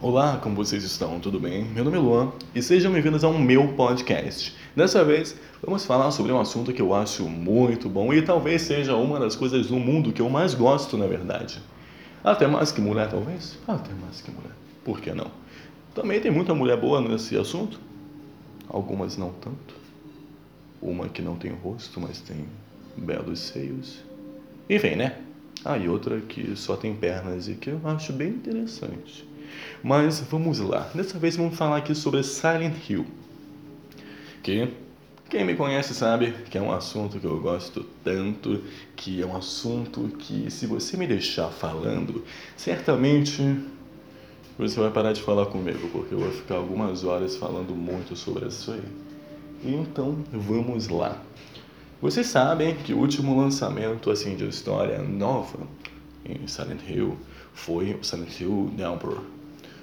Olá, como vocês estão? Tudo bem? Meu nome é Luan e sejam bem-vindos ao meu podcast. Dessa vez, vamos falar sobre um assunto que eu acho muito bom e talvez seja uma das coisas do mundo que eu mais gosto, na verdade. Até mais que mulher, talvez? Até mais que mulher. Por que não? Também tem muita mulher boa nesse assunto. Algumas não tanto. Uma que não tem rosto, mas tem belos seios. Enfim, né? Ah, e outra que só tem pernas e que eu acho bem interessante. Mas vamos lá. Dessa vez vamos falar aqui sobre Silent Hill. Que quem me conhece sabe que é um assunto que eu gosto tanto, que é um assunto que se você me deixar falando, certamente você vai parar de falar comigo, porque eu vou ficar algumas horas falando muito sobre isso aí. Então, vamos lá. Vocês sabem que o último lançamento assim de história nova em Silent Hill foi o Silent Hill Downpour.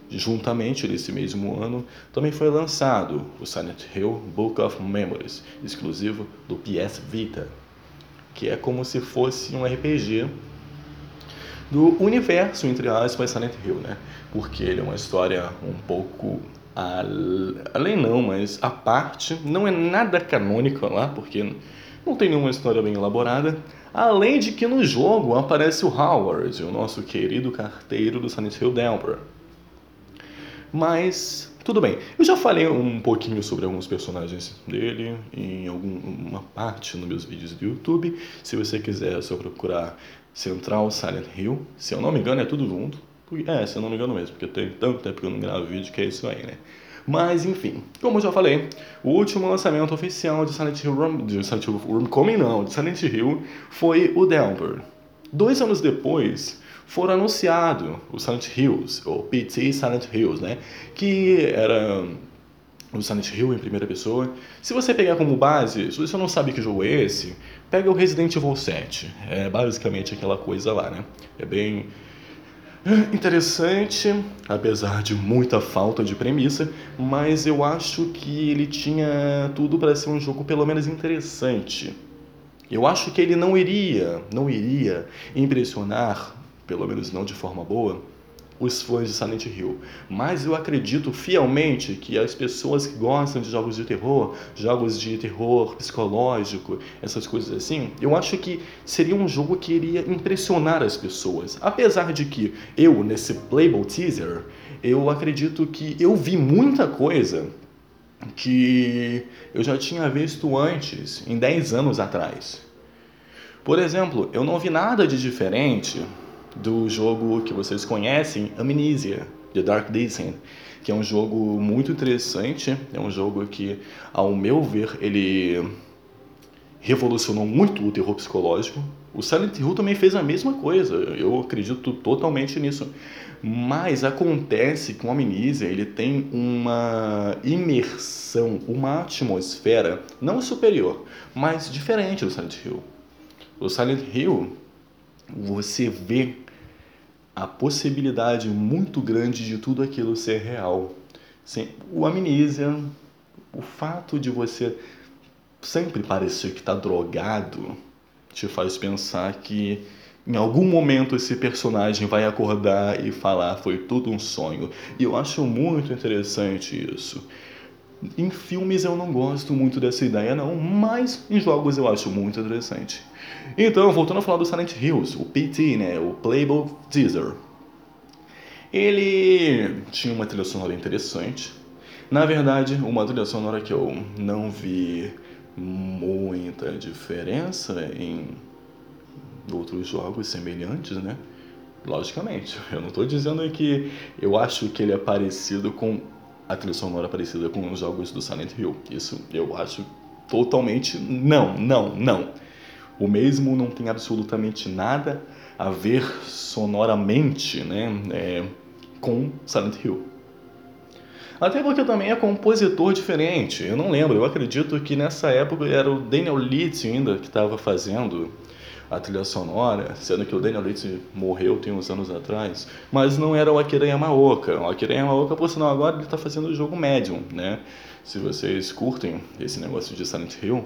Juntamente nesse mesmo ano, também foi lançado o Silent Hill Book of Memories, exclusivo do PS Vita, que é como se fosse um RPG do universo, entre aspas, Silent Hill, né? Porque ele é uma história um pouco além não, mas a parte, não é nada canônico lá, porque não tem nenhuma história bem elaborada. Além de que no jogo aparece o Howard, o nosso querido carteiro do Silent Hill Delver. Mas tudo bem. Eu já falei um pouquinho sobre alguns personagens dele em alguma parte nos meus vídeos do YouTube. Se você quiser é só procurar Central Silent Hill, se eu não me engano é tudo junto. É, se eu não me engano mesmo, porque tem tanto tempo que eu não gravo vídeo que é isso aí, né? Mas enfim, como eu já falei, o último lançamento oficial de Silent Hill, Rum, de Silent Hill Homecoming não, de Silent Hill foi o Delver. Dois anos depois, foram anunciados os Silent Hills, ou PT Silent Hills, né? Que era o Silent Hill em primeira pessoa. Se você pegar como base, se você não sabe que jogo é esse, pega o Resident Evil 7. É basicamente aquela coisa lá, né? É bem interessante, apesar de muita falta de premissa, mas eu acho que ele tinha tudo para ser um jogo pelo menos interessante. Eu acho que ele não iria, não iria impressionar, pelo menos não de forma boa, os fãs de Silent Hill. Mas eu acredito fielmente que as pessoas que gostam de jogos de terror, jogos de terror psicológico, essas coisas assim, eu acho que seria um jogo que iria impressionar as pessoas. Apesar de que eu, nesse Playable Teaser, eu acredito que eu vi muita coisa que eu já tinha visto antes, em 10 anos atrás. Por exemplo, eu não vi nada de diferente do jogo que vocês conhecem, Amnesia, The Dark Descent, que é um jogo muito interessante, é um jogo que, ao meu ver, ele revolucionou muito o terror psicológico. O Silent Hill também fez a mesma coisa, eu acredito totalmente nisso. Mas acontece que o Amnesia ele tem uma imersão, uma atmosfera não superior, mas diferente do Silent Hill. O Silent Hill, você vê a possibilidade muito grande de tudo aquilo ser real. Sim, o amnésia, o fato de você sempre parecer que está drogado, te faz pensar que em algum momento esse personagem vai acordar e falar foi tudo um sonho. E eu acho muito interessante isso. Em filmes eu não gosto muito dessa ideia não, mas em jogos eu acho muito interessante. Então, voltando a falar do Silent Hills, o PT, né, o Playable Teaser. Ele tinha uma trilha sonora interessante. Na verdade, uma trilha sonora que eu não vi muita diferença em outros jogos semelhantes, né? Logicamente, eu não estou dizendo que eu acho que ele é parecido com a trilha sonora parecida com os jogos do Silent Hill. Isso eu acho totalmente não, não, não. O mesmo não tem absolutamente nada a ver sonoramente né, é, com Silent Hill. Até porque também é compositor diferente. Eu não lembro, eu acredito que nessa época era o Daniel Leeds ainda que estava fazendo a trilha sonora, sendo que o Daniel Leite morreu tem uns anos atrás, mas não era o Akira Yamaoka. O Akira Yamaoka, por sinal, agora ele está fazendo o jogo Medium, né? Se vocês curtem esse negócio de Silent Hill,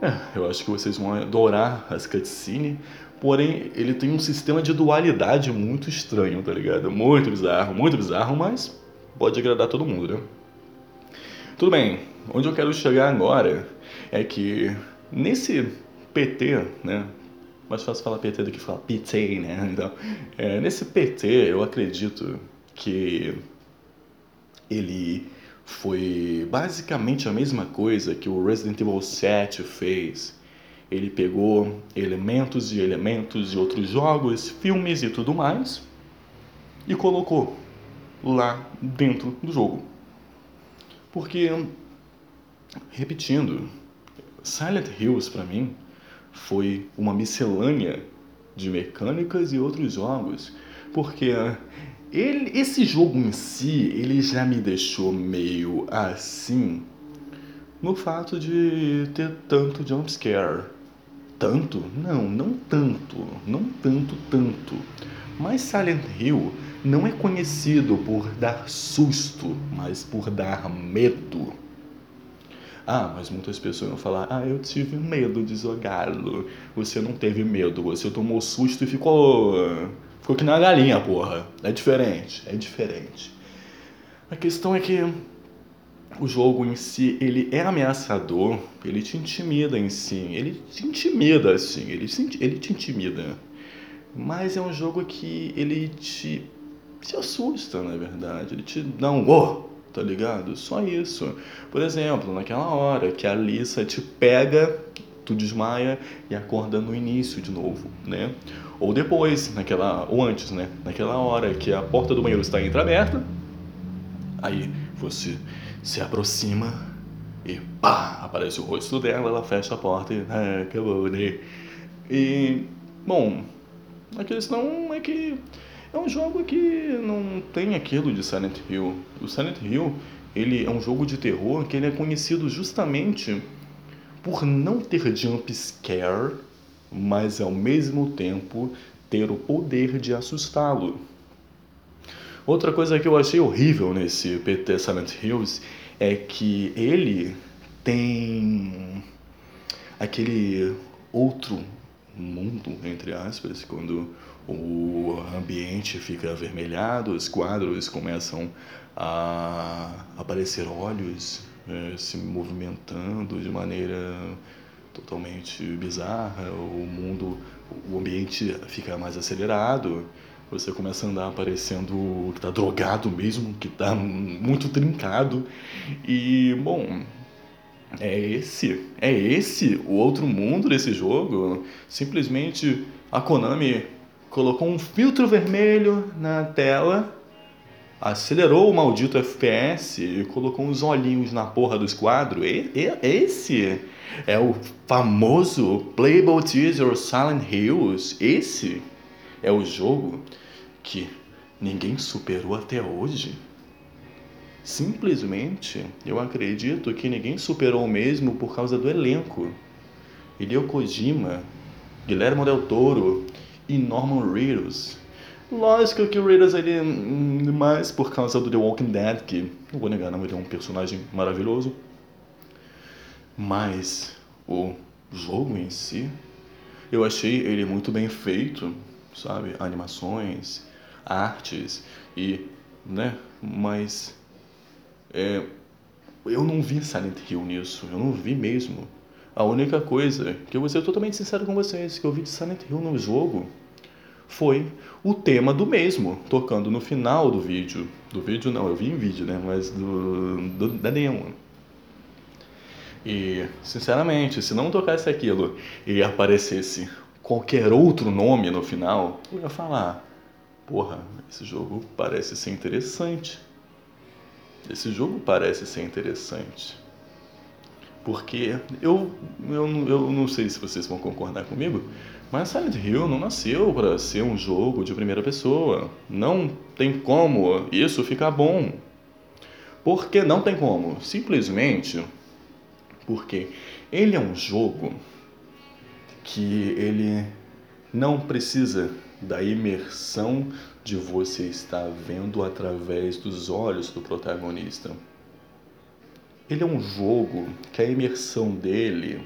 é, eu acho que vocês vão adorar as cutscenes, Porém, ele tem um sistema de dualidade muito estranho, tá ligado? Muito bizarro, muito bizarro, mas pode agradar todo mundo, né? Tudo bem, onde eu quero chegar agora é que nesse PT, né? Mais fácil falar PT do que falar PT, né? Então, é, nesse PT, eu acredito que ele foi basicamente a mesma coisa que o Resident Evil 7 fez ele pegou elementos e elementos de outros jogos, filmes e tudo mais e colocou lá dentro do jogo. Porque, repetindo, Silent Hills para mim foi uma miscelânea de mecânicas e outros jogos, porque ele, esse jogo em si ele já me deixou meio assim no fato de ter tanto jumpscare tanto? Não, não tanto, não tanto, tanto. Mas Silent Hill não é conhecido por dar susto, mas por dar medo. Ah, mas muitas pessoas vão falar: Ah, eu tive medo de jogá-lo. Você não teve medo, você tomou susto e ficou. Ficou que na galinha, porra. É diferente, é diferente. A questão é que o jogo em si, ele é ameaçador, ele te intimida em si, ele te intimida assim, ele, ele te intimida. Mas é um jogo que ele te, te assusta, na verdade, ele te dá um oh, tá ligado? Só isso. Por exemplo, naquela hora que a Alissa te pega, tu desmaia e acorda no início de novo, né? Ou depois, naquela, ou antes, né? Naquela hora que a porta do banheiro está entreaberta, aí você se aproxima e pá, aparece o rosto dela, ela fecha a porta e ah, acabou, né? E, bom, a questão é que é um jogo que não tem aquilo de Silent Hill. O Silent Hill, ele é um jogo de terror que ele é conhecido justamente por não ter jump scare, mas ao mesmo tempo ter o poder de assustá-lo. Outra coisa que eu achei horrível nesse PT Silent Hills é que ele tem aquele outro mundo, entre aspas, quando o ambiente fica avermelhado, os quadros começam a aparecer olhos é, se movimentando de maneira totalmente bizarra, o mundo, o ambiente fica mais acelerado você começa a andar parecendo que tá drogado mesmo, que tá muito trincado. E, bom, é esse, é esse o outro mundo desse jogo. Simplesmente a Konami colocou um filtro vermelho na tela, acelerou o maldito FPS e colocou uns olhinhos na porra dos quadros. E, e, esse é o famoso Playable Teaser Silent Hills. Esse é o jogo que ninguém superou até hoje. Simplesmente, eu acredito que ninguém superou o mesmo por causa do elenco. Hideo Kojima, Guilherme Del Toro e Norman Reedus. Lógico que o Reedus ele é mais por causa do The Walking Dead, que não vou negar, não, ele é um personagem maravilhoso. Mas o jogo em si, eu achei ele muito bem feito, sabe? Animações, artes e, né? Mas é, eu não vi Silent Hill nisso, eu não vi mesmo. A única coisa que eu vou ser totalmente sincero com vocês, que eu vi de Silent Hill no jogo foi o tema do mesmo, tocando no final do vídeo. Do vídeo não, eu vi em vídeo, né? Mas do, do da demo. E, sinceramente, se não tocasse aquilo e aparecesse qualquer outro nome no final, eu ia falar, porra, esse jogo parece ser interessante. Esse jogo parece ser interessante. Porque eu, eu, eu não sei se vocês vão concordar comigo, mas Silent Hill não nasceu para ser um jogo de primeira pessoa. Não tem como isso ficar bom. Porque não tem como. Simplesmente porque ele é um jogo que ele não precisa da imersão de você estar vendo através dos olhos do protagonista. Ele é um jogo que a imersão dele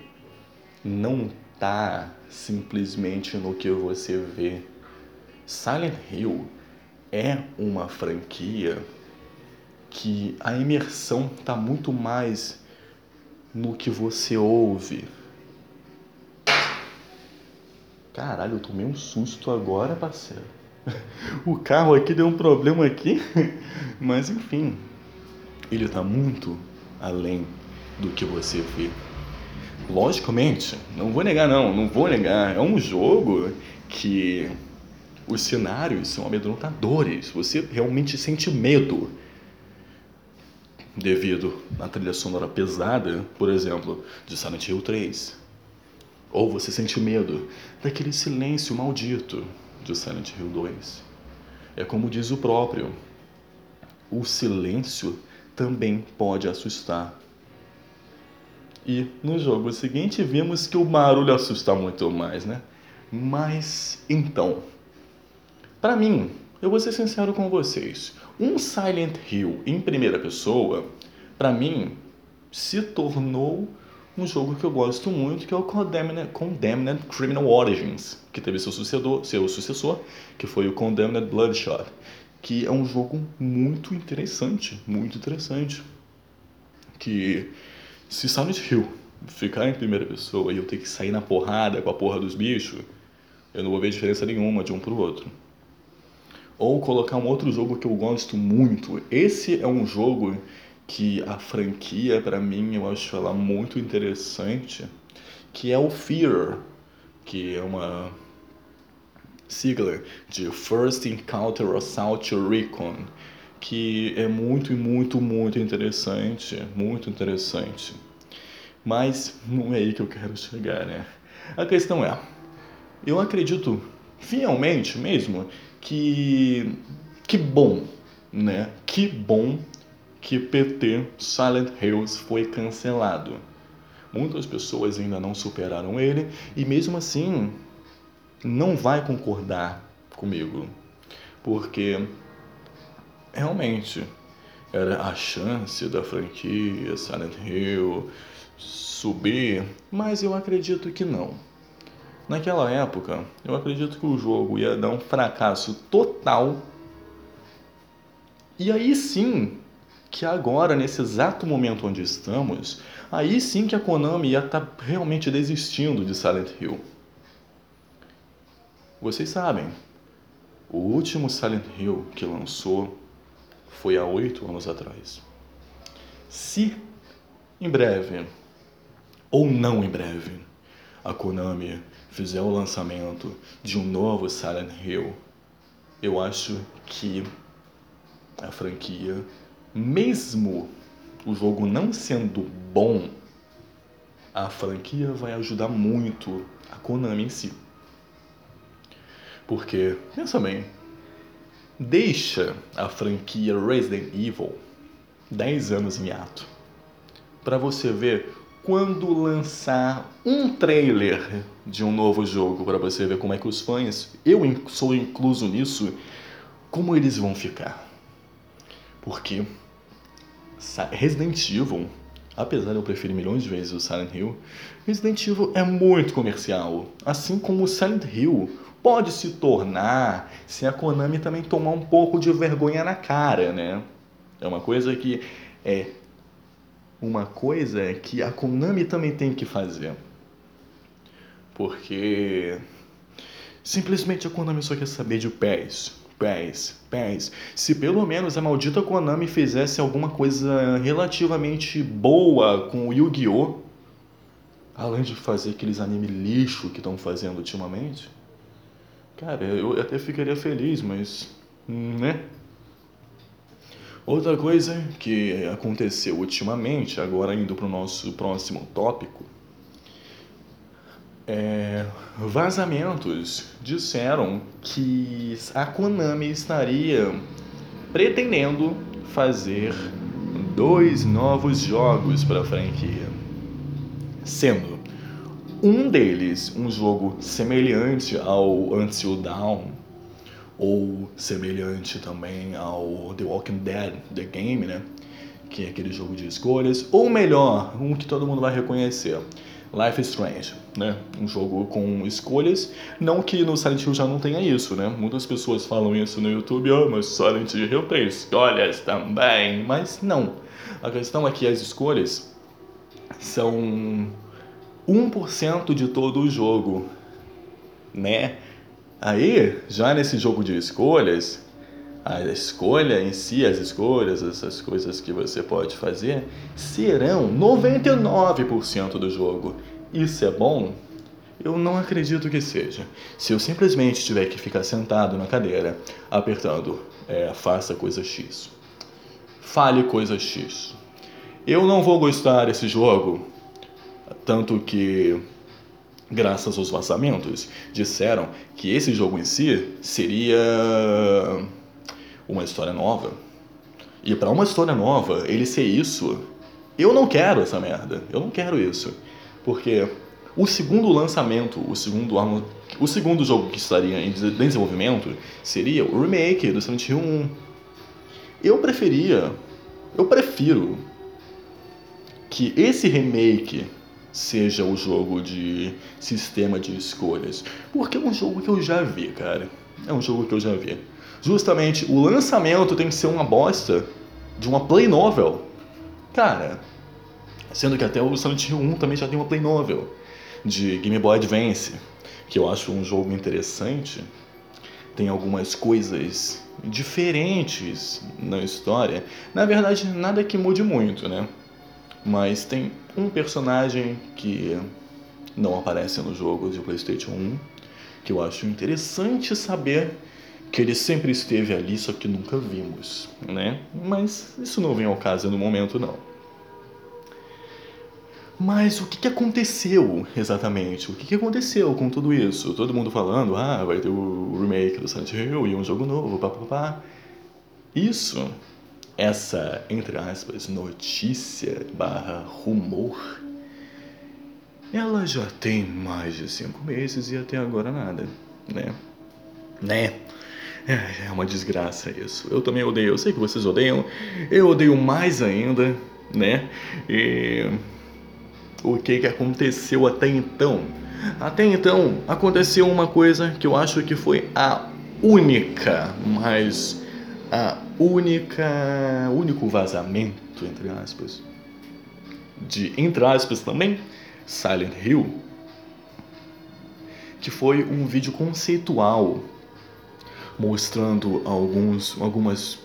não tá simplesmente no que você vê. Silent Hill é uma franquia que a imersão tá muito mais no que você ouve. Caralho, eu tomei um susto agora, parceiro. O carro aqui deu um problema aqui, mas enfim, ele tá muito além do que você vê. Logicamente, não vou negar não, não vou negar. É um jogo que os cenários são amedrontadores. Você realmente sente medo devido à trilha sonora pesada, por exemplo, de Silent Hill 3. Ou você sente medo daquele silêncio maldito de Silent Hill 2. É como diz o próprio, o silêncio também pode assustar. E no jogo seguinte vimos que o barulho assusta muito mais, né? Mas então, para mim, eu vou ser sincero com vocês, um Silent Hill em primeira pessoa, para mim, se tornou um jogo que eu gosto muito, que é o Condemned, Condemned Criminal Origins, que teve seu sucessor, seu sucessor, que foi o Condemned Bloodshot, que é um jogo muito interessante, muito interessante, que se Silent Hill ficar em primeira pessoa e eu ter que sair na porrada com a porra dos bichos, eu não vou ver diferença nenhuma de um pro outro. Ou colocar um outro jogo que eu gosto muito. Esse é um jogo que a franquia, para mim, eu acho ela muito interessante, que é o Fear, que é uma sigla de First Encounter Assault Recon, que é muito, muito, muito interessante, muito interessante. Mas não é aí que eu quero chegar, né? A questão é, eu acredito fielmente mesmo que que bom, né? Que bom que PT Silent Hills foi cancelado. Muitas pessoas ainda não superaram ele e mesmo assim não vai concordar comigo, porque realmente era a chance da franquia Silent Hill subir, mas eu acredito que não. Naquela época, eu acredito que o jogo ia dar um fracasso total. E aí sim, que agora, nesse exato momento onde estamos, aí sim que a Konami ia estar tá realmente desistindo de Silent Hill. Vocês sabem, o último Silent Hill que lançou foi há oito anos atrás. Se em breve, ou não em breve, a Konami fizer o lançamento de um novo Silent Hill, eu acho que a franquia, mesmo o jogo não sendo bom, a franquia vai ajudar muito a Konami em si. Porque, pensa bem, deixa a franquia Resident Evil 10 anos em ato para você ver quando lançar um trailer de um novo jogo para você ver como é que os fãs, eu sou incluso nisso, como eles vão ficar. Porque Resident Evil, apesar de eu preferir milhões de vezes o Silent Hill, Resident Evil é muito comercial, assim como o Silent Hill pode se tornar se a Konami também tomar um pouco de vergonha na cara, né? É uma coisa que é uma coisa que a Konami também tem que fazer. Porque simplesmente a Konami só quer saber de pés, pés, pés. Se pelo menos a maldita Konami fizesse alguma coisa relativamente boa com o Yu-Gi-Oh! Além de fazer aqueles anime lixo que estão fazendo ultimamente Cara, eu até ficaria feliz, mas. né? Outra coisa que aconteceu ultimamente, agora indo para o nosso próximo tópico, é, vazamentos disseram que a Konami estaria pretendendo fazer dois novos jogos para a franquia, sendo um deles, um jogo semelhante ao Until Dawn, ou semelhante também ao The Walking Dead, The Game, né? Que é aquele jogo de escolhas, ou melhor, um que todo mundo vai reconhecer, Life is Strange. né? Um jogo com escolhas. Não que no Silent Hill já não tenha isso, né? Muitas pessoas falam isso no YouTube, oh, mas Silent Hill tem escolhas também. Mas não. A questão é que as escolhas são 1% de todo o jogo, né? Aí, já nesse jogo de escolhas, a escolha em si, as escolhas, essas coisas que você pode fazer, serão 99% do jogo. Isso é bom? Eu não acredito que seja. Se eu simplesmente tiver que ficar sentado na cadeira, apertando é, faça coisa X, fale coisa X, eu não vou gostar desse jogo. Tanto que, graças aos vazamentos, disseram que esse jogo em si seria uma história nova. E para uma história nova, ele ser isso, eu não quero essa merda. Eu não quero isso. Porque o segundo lançamento, o segundo, o segundo jogo que estaria em desenvolvimento seria o remake do Silent Hill 1. Eu preferia, eu prefiro que esse remake seja o jogo de sistema de escolhas, porque é um jogo que eu já vi, cara. É um jogo que eu já vi. Justamente o lançamento tem que ser uma bosta de uma play novel. Cara, Sendo que até o Silent Hill 1 também já tem uma Play Novel de Game Boy Advance, que eu acho um jogo interessante. Tem algumas coisas diferentes na história. Na verdade, nada que mude muito, né? Mas tem um personagem que não aparece no jogo de PlayStation 1, que eu acho interessante saber que ele sempre esteve ali, só que nunca vimos, né? Mas isso não vem ao caso no momento, não. Mas o que, aconteceu exatamente? O que, que aconteceu com tudo isso? Todo mundo falando, ah, vai ter o remake do Silent Hill e um jogo novo, papapá. Isso, essa, entre aspas, notícia barra rumor, ela já tem mais de cinco meses e até agora nada, né? Né? É, é uma desgraça isso. Eu também odeio, eu sei que vocês odeiam, eu odeio mais ainda, né? E o que, que aconteceu até então. Até então aconteceu uma coisa que eu acho que foi a única, mas a única, único vazamento entre aspas de entre aspas também Silent Hill, que foi um vídeo conceitual mostrando alguns algumas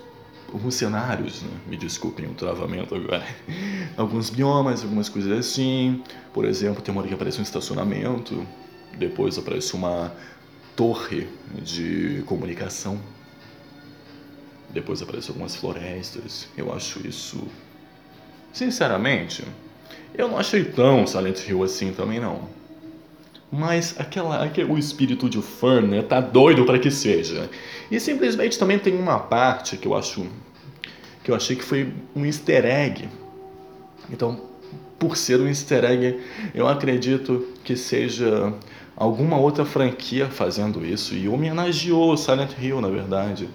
alguns cenários, né? me desculpem o travamento agora, alguns biomas, algumas coisas assim. Por exemplo, tem uma hora que aparece um estacionamento, depois aparece uma torre de comunicação, depois aparece algumas florestas. Eu acho isso, sinceramente, eu não achei tão Silent Hill assim também não. Mas aquela, aquele, o espírito de fã, né, tá doido para que seja. E simplesmente também tem uma parte que eu acho que eu achei que foi um easter egg. Então, por ser um easter egg, eu acredito que seja alguma outra franquia fazendo isso e homenageou Silent Hill, na verdade.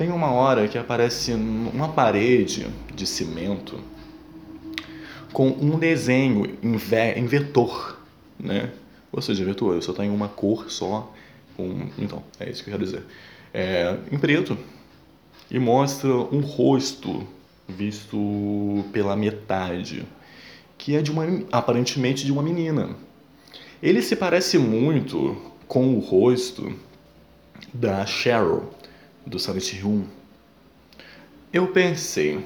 Tem uma hora que aparece uma parede de cimento com um desenho em, em vetor, né? Ou seja, vetor, só está em uma cor só. Com... Então, é isso que eu quero dizer. É, em preto. E mostra um rosto visto pela metade, que é de uma aparentemente de uma menina. Ele se parece muito com o rosto da Cheryl do Silent Hill 1. Eu pensei,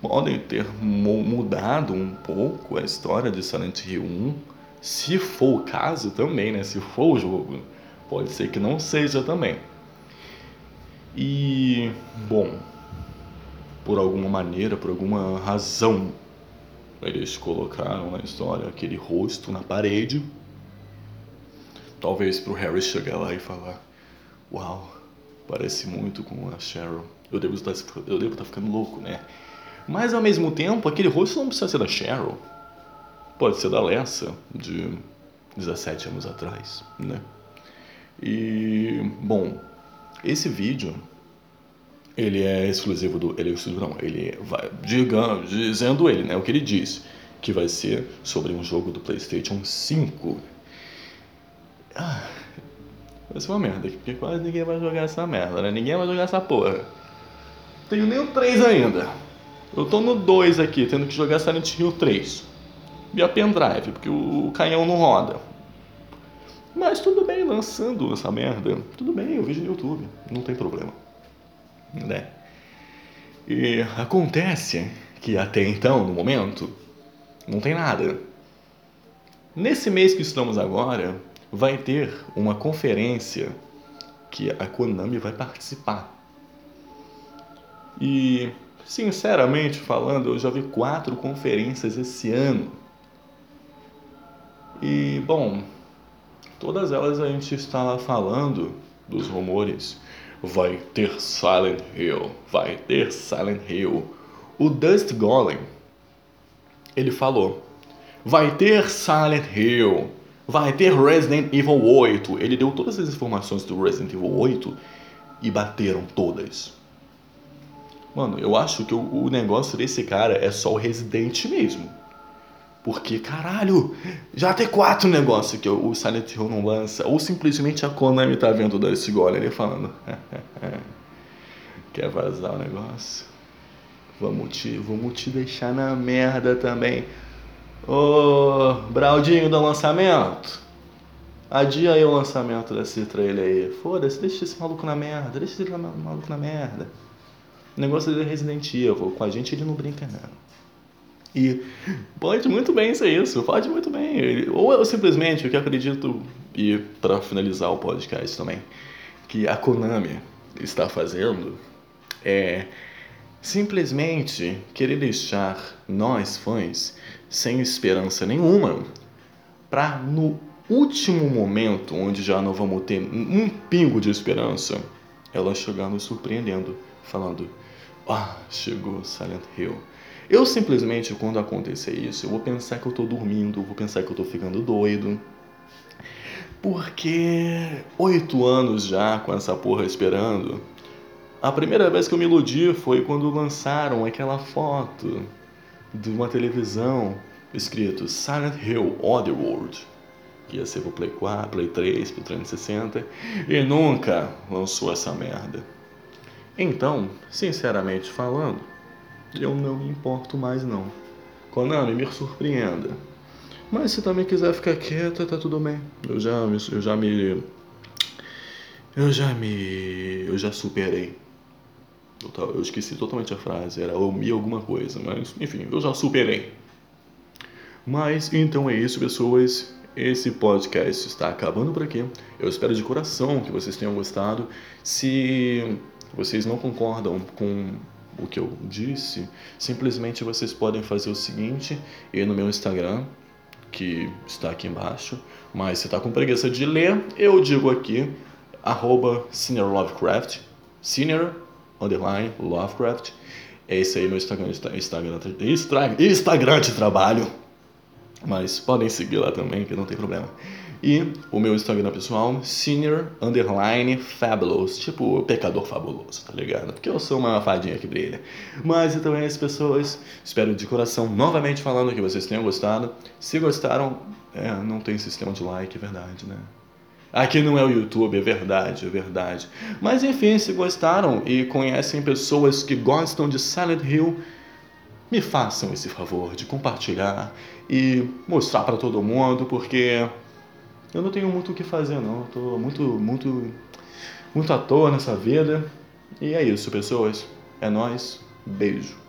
podem ter mudado um pouco a história de Silent Hill 1 se for o caso também, né? Se for o jogo, pode ser que não seja também. E, bom, por alguma maneira, por alguma razão, eles colocaram na história aquele rosto na parede. Talvez pro Harry chegar lá e falar: Uau, parece muito com a Cheryl. Eu devo estar, eu devo estar ficando louco, né? Mas ao mesmo tempo, aquele rosto não precisa ser da Cheryl. Pode ser da Lessa, de 17 anos atrás, né? E, bom, esse vídeo, ele é exclusivo do... Ele é exclusivo, não, ele vai, digamos, dizendo ele, né? O que ele diz. que vai ser sobre um jogo do PlayStation 5. Ah, vai ser uma merda, porque quase ninguém vai jogar essa merda, né? Ninguém vai jogar essa porra. Tenho nem o 3 ainda. Eu tô no 2 aqui, tendo que jogar Silent Hill 3. E a pendrive, porque o canhão não roda. Mas tudo bem, lançando essa merda. Tudo bem, eu vejo no YouTube, não tem problema. Né? E acontece que até então, no momento, não tem nada. Nesse mês que estamos agora, vai ter uma conferência que a Konami vai participar. E, sinceramente falando, eu já vi quatro conferências esse ano. E, bom, todas elas a gente estava falando dos rumores. Vai ter Silent Hill, vai ter Silent Hill. O Dust Golem, ele falou, vai ter Silent Hill, vai ter Resident Evil 8. Ele deu todas as informações do Resident Evil 8 e bateram todas. Mano, eu acho que o, negócio desse cara é só o Resident mesmo. Porque, caralho, já tem quatro negócios que o Silent Hill não lança. Ou simplesmente a Konami tá vendo desse gole ali falando. Quer vazar o negócio? Vamos te, vamos te deixar na merda também. Ô, Braudinho do lançamento. Adia aí o lançamento desse trailer aí. Foda-se, deixa esse maluco na merda. Deixa esse maluco na merda. O negócio dele é Resident Evil. Com a gente ele não brinca, não. E pode muito bem ser isso, pode muito bem. Ou eu simplesmente, o que acredito, e para finalizar o podcast também, que a Konami está fazendo é simplesmente querer deixar nós fãs sem esperança nenhuma para no último momento, onde já não vamos ter um pingo de esperança, ela chegar nos surpreendendo, falando: Ah, chegou Silent Hill eu simplesmente, quando acontecer isso, eu vou pensar que eu tô dormindo, vou pensar que eu tô ficando doido. Porque oito anos já com essa porra esperando. A primeira vez que eu me iludi foi quando lançaram aquela foto de uma televisão escrito Silent Hill Otherworld. Que ia ser pro Play 4, Play 3, pro 360. E nunca lançou essa merda. Então, sinceramente falando, eu não me importo mais não. Konami, me surpreenda. Mas se também quiser ficar quieta, tá tudo bem. Eu já eu já me, eu já me, eu já superei. Eu, esqueci totalmente a frase, era me alguma coisa, mas enfim, eu já superei. Mas então é isso, pessoas. Esse podcast está acabando por aqui. Eu espero de coração que vocês tenham gostado. Se vocês não concordam com o que eu disse, simplesmente vocês podem fazer o seguinte, ir no meu Instagram, que está aqui embaixo, mas se está com preguiça de ler, eu digo aqui, arroba Senior Lovecraft, Senior, underline, Lovecraft, é esse aí meu Instagram, Instagram, Instagram, Instagram de trabalho, mas podem seguir lá também, que não tem problema. E o meu Instagram pessoal, senior underline fabulous, tipo pecador fabuloso, tá ligado? Porque eu sou uma fadinha que brilha. Mas então é isso, pessoas. Espero de coração, novamente falando que vocês tenham gostado. Se gostaram, é, não tem sistema de like, é verdade, né? Aqui não é o YouTube, é verdade, é verdade. Mas enfim, se gostaram e conhecem pessoas que gostam de Silent Hill, me façam esse favor de compartilhar e mostrar para todo mundo, porque eu não tenho muito o que fazer, não. Tô muito, muito, muito à toa nessa vida. E é isso, pessoas. É nós. Beijo.